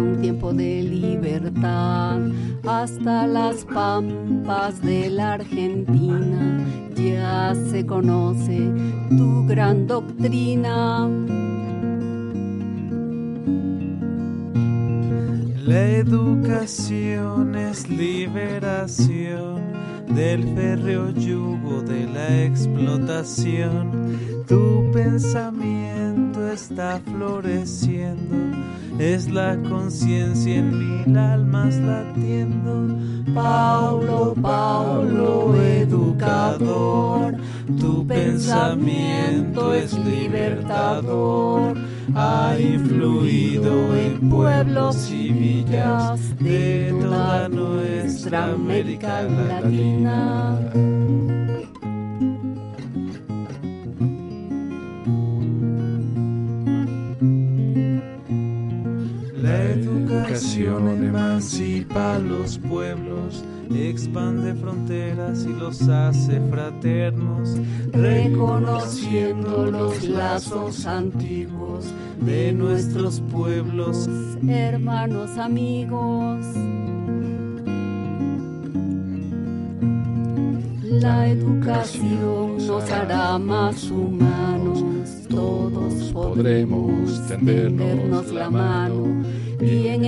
un tiempo de libertad. Hasta las pampas de la Argentina ya se conoce tu gran doctrina. La educación es liberación del férreo yugo de la explotación. Tu pensamiento está floreciendo, es la conciencia en mil almas latiendo. Paulo, Paulo, educador, tu pensamiento es libertador. Ha influido en pueblos y villas de toda nuestra América Latina. Expande fronteras y los hace fraternos, reconociendo los lazos antiguos de nuestros pueblos. hermanos amigos. La educación nos hará más humanos, todos podremos tendernos la mano, bien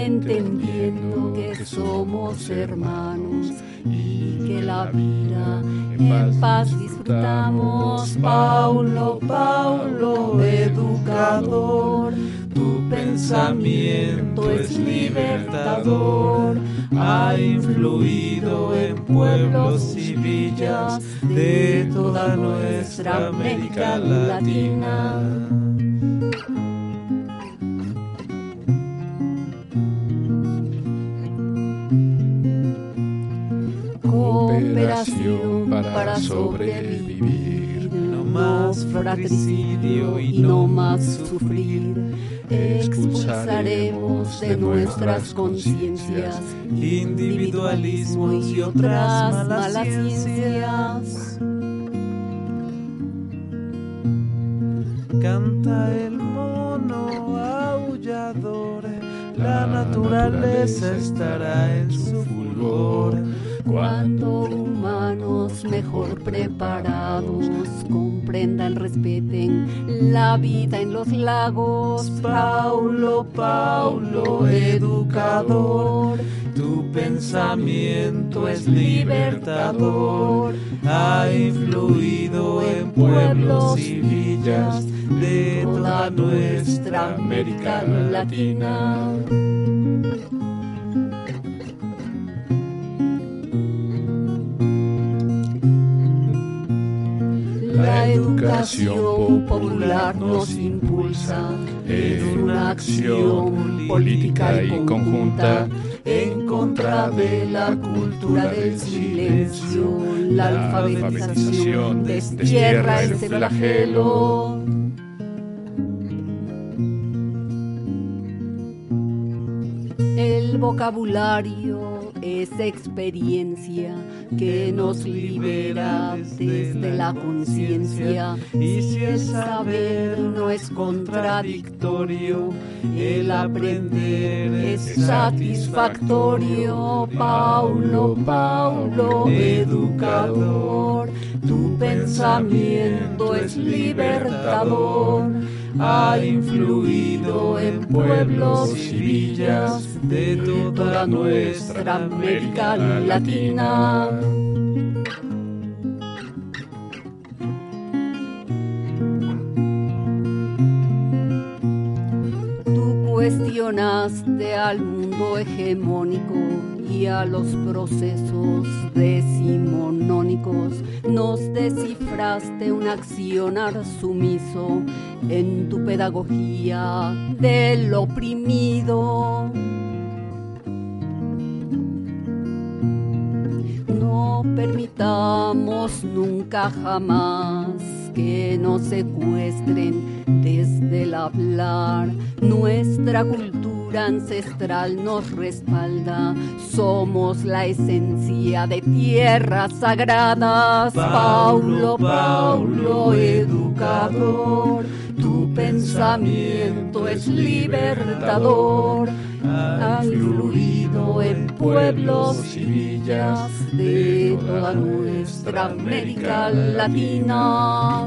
que somos hermanos y que la vida en paz disfrutamos. Paulo, Paulo, educador, Tu pensamiento es libertador, ha influido en pueblos y villas de toda nuestra América Latina. Para sobrevivir, no más fratricidio y no más sufrir. Expulsaremos de nuestras conciencias individualismo y otras malas ciencias. Canta el mono aullador, la naturaleza estará en su fulgor. Cuando humanos mejor preparados comprendan, respeten la vida en los lagos. Paulo, Paulo, educador, tu pensamiento es libertador, ha influido en pueblos y villas de toda nuestra América Latina. Educación popular nos impulsa en una acción política y conjunta en contra de la cultura del silencio. La alfabetización destierra ese flagelo. El vocabulario es experiencia que nos libera desde la conciencia. Y si el saber no es contradictorio, el aprender es satisfactorio. Paulo, Paulo, educador, tu pensamiento es libertador. Ha influido en pueblos y villas de toda nuestra América Latina. Tú cuestionaste al mundo hegemónico y a los procesos decimonónicos nos descifraste un accionar sumiso en tu pedagogía del oprimido. Permitamos nunca jamás que nos secuestren desde el hablar. Nuestra cultura ancestral nos respalda. Somos la esencia de tierras sagradas. Paulo, Paulo, educador. Pensamiento es libertador. Ha influido en pueblos y villas de toda nuestra América Latina.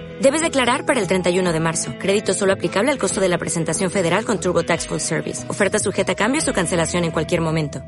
Debes declarar para el 31 de marzo. Crédito solo aplicable al costo de la presentación federal con TurboTax Full Service. Oferta sujeta a cambios o cancelación en cualquier momento.